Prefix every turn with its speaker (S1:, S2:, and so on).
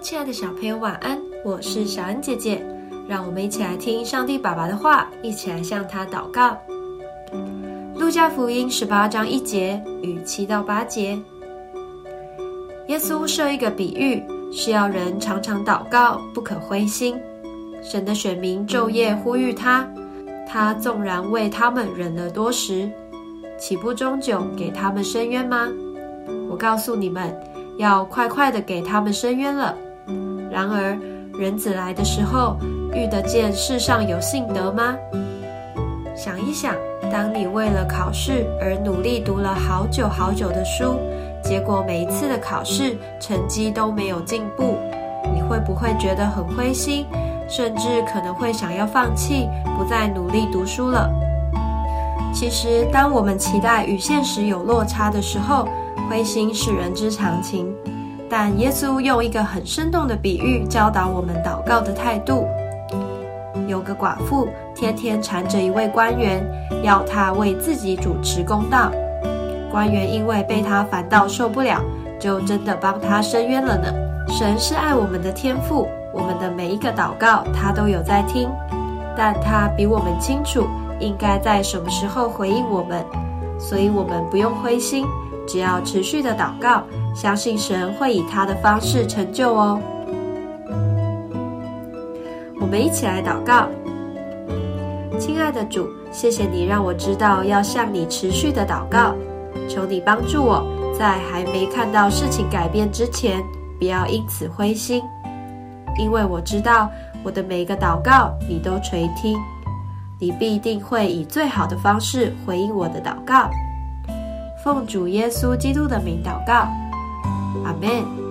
S1: 亲爱的小朋友，晚安！我是小恩姐姐，让我们一起来听上帝爸爸的话，一起来向他祷告。路加福音十八章一节与七到八节，耶稣设一个比喻，是要人常常祷告，不可灰心。神的选民昼夜呼吁他，他纵然为他们忍了多时，岂不终久给他们伸冤吗？我告诉你们。要快快的给他们伸冤了。然而，人子来的时候，遇得见世上有信德吗？想一想，当你为了考试而努力读了好久好久的书，结果每一次的考试成绩都没有进步，你会不会觉得很灰心，甚至可能会想要放弃，不再努力读书了？其实，当我们期待与现实有落差的时候，灰心是人之常情，但耶稣用一个很生动的比喻教导我们祷告的态度。有个寡妇天天缠着一位官员，要他为自己主持公道。官员因为被他烦到受不了，就真的帮他伸冤了呢。神是爱我们的天父，我们的每一个祷告他都有在听，但他比我们清楚应该在什么时候回应我们，所以我们不用灰心。只要持续的祷告，相信神会以他的方式成就哦。我们一起来祷告，亲爱的主，谢谢你让我知道要向你持续的祷告，求你帮助我在还没看到事情改变之前，不要因此灰心，因为我知道我的每一个祷告你都垂听，你必定会以最好的方式回应我的祷告。奉主耶稣基督的名祷告，阿门。